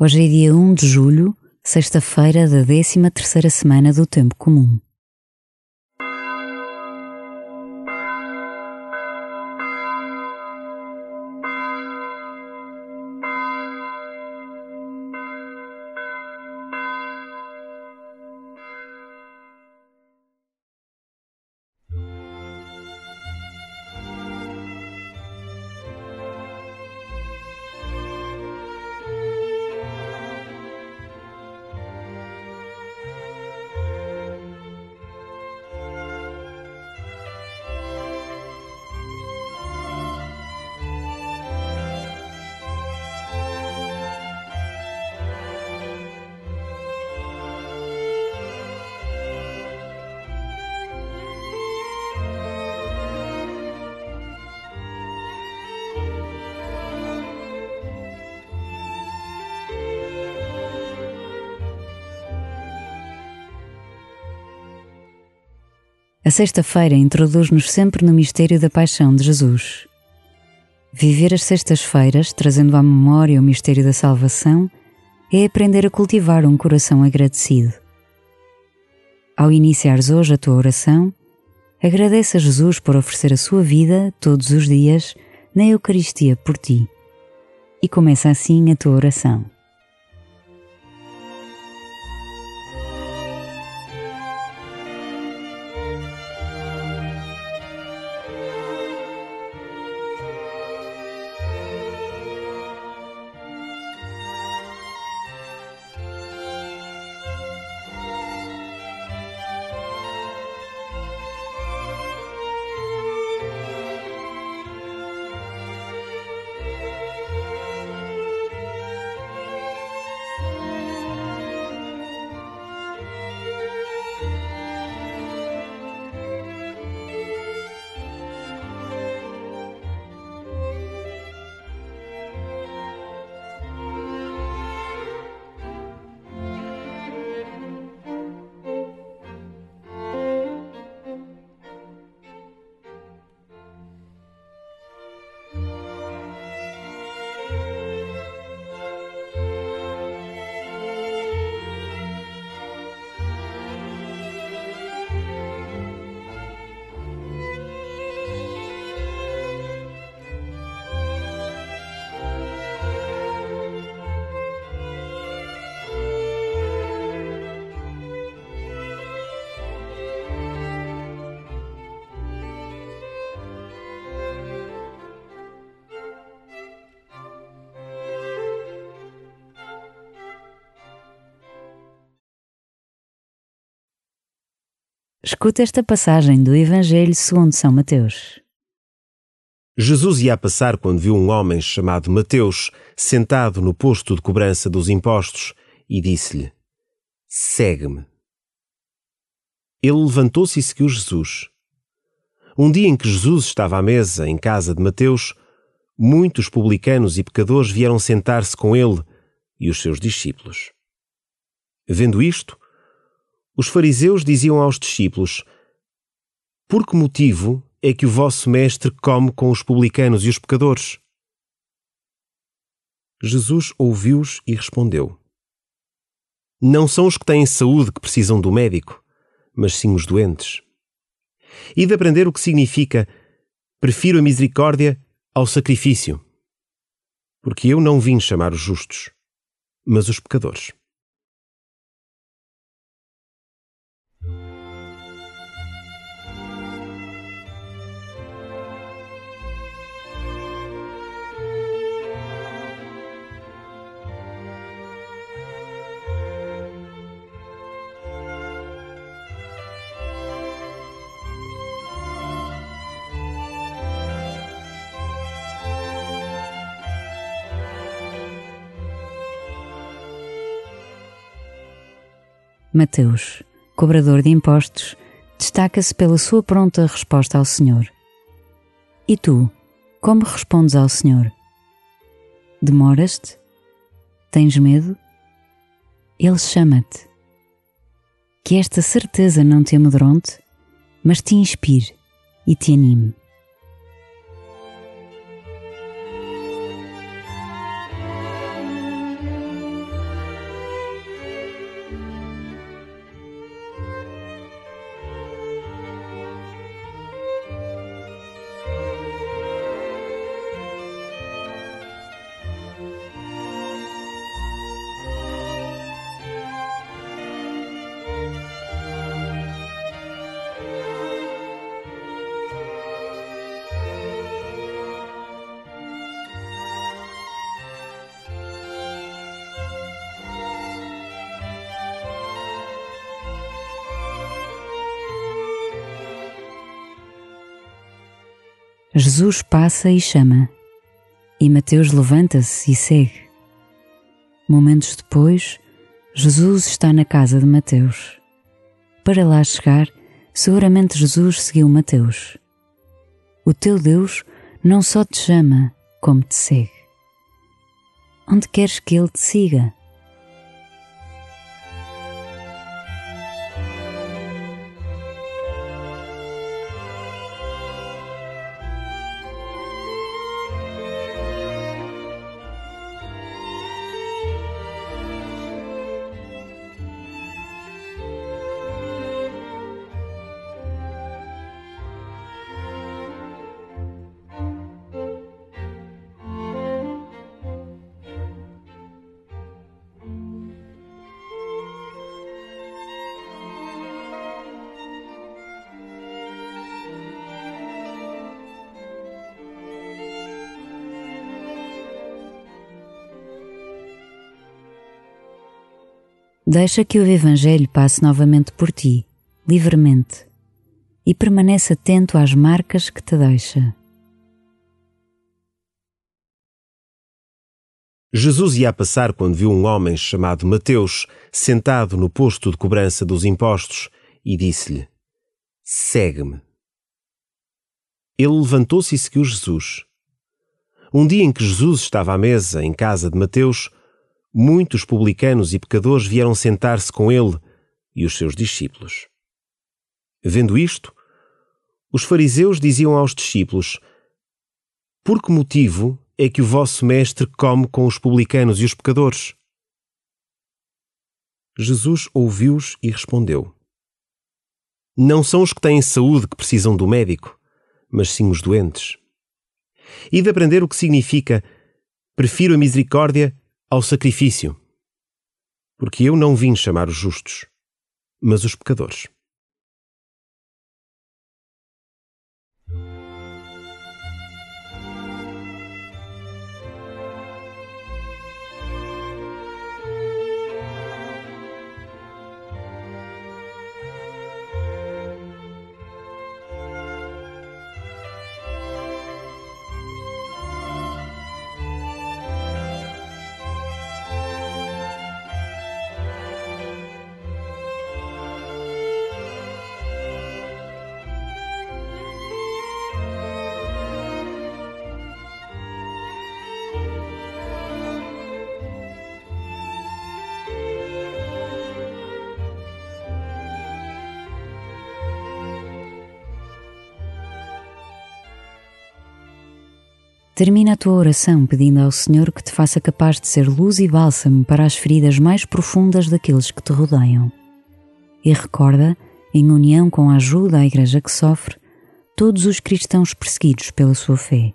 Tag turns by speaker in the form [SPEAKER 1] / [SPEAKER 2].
[SPEAKER 1] Hoje é dia 1 de julho, sexta-feira da 13 terceira semana do Tempo Comum. A sexta-feira introduz-nos sempre no mistério da paixão de Jesus. Viver as sextas-feiras, trazendo à memória o mistério da salvação, é aprender a cultivar um coração agradecido. Ao iniciares hoje a tua oração, agradece a Jesus por oferecer a sua vida todos os dias na Eucaristia por ti. E começa assim a tua oração. Escuta esta passagem do Evangelho segundo São Mateus.
[SPEAKER 2] Jesus ia a passar quando viu um homem chamado Mateus sentado no posto de cobrança dos impostos e disse-lhe: Segue-me. Ele levantou-se e seguiu Jesus. Um dia em que Jesus estava à mesa em casa de Mateus, muitos publicanos e pecadores vieram sentar-se com ele e os seus discípulos. Vendo isto, os fariseus diziam aos discípulos: Por que motivo é que o vosso mestre come com os publicanos e os pecadores? Jesus ouviu-os e respondeu: Não são os que têm saúde que precisam do médico, mas sim os doentes. E de aprender o que significa prefiro a misericórdia ao sacrifício. Porque eu não vim chamar os justos, mas os pecadores.
[SPEAKER 1] Mateus, cobrador de impostos, destaca-se pela sua pronta resposta ao Senhor. E tu, como respondes ao Senhor? Demoras-te? Tens medo? Ele chama-te. Que esta certeza não te amedronte, mas te inspire e te anime. Jesus passa e chama, e Mateus levanta-se e segue. Momentos depois, Jesus está na casa de Mateus. Para lá chegar, seguramente Jesus seguiu Mateus. O teu Deus não só te chama, como te segue. Onde queres que Ele te siga? Deixa que o Evangelho passe novamente por ti, livremente, e permanece atento às marcas que te deixa.
[SPEAKER 2] Jesus ia passar quando viu um homem chamado Mateus sentado no posto de cobrança dos impostos e disse-lhe: Segue-me. Ele levantou-se e seguiu Jesus. Um dia em que Jesus estava à mesa em casa de Mateus, muitos publicanos e pecadores vieram sentar-se com ele e os seus discípulos. Vendo isto, os fariseus diziam aos discípulos: Por que motivo é que o vosso mestre come com os publicanos e os pecadores? Jesus ouviu-os e respondeu: Não são os que têm saúde que precisam do médico, mas sim os doentes. E de aprender o que significa prefiro a misericórdia ao sacrifício, porque eu não vim chamar os justos, mas os pecadores.
[SPEAKER 1] Termina a tua oração pedindo ao Senhor que te faça capaz de ser luz e bálsamo para as feridas mais profundas daqueles que te rodeiam. E recorda, em união com a ajuda à Igreja que sofre, todos os cristãos perseguidos pela sua fé.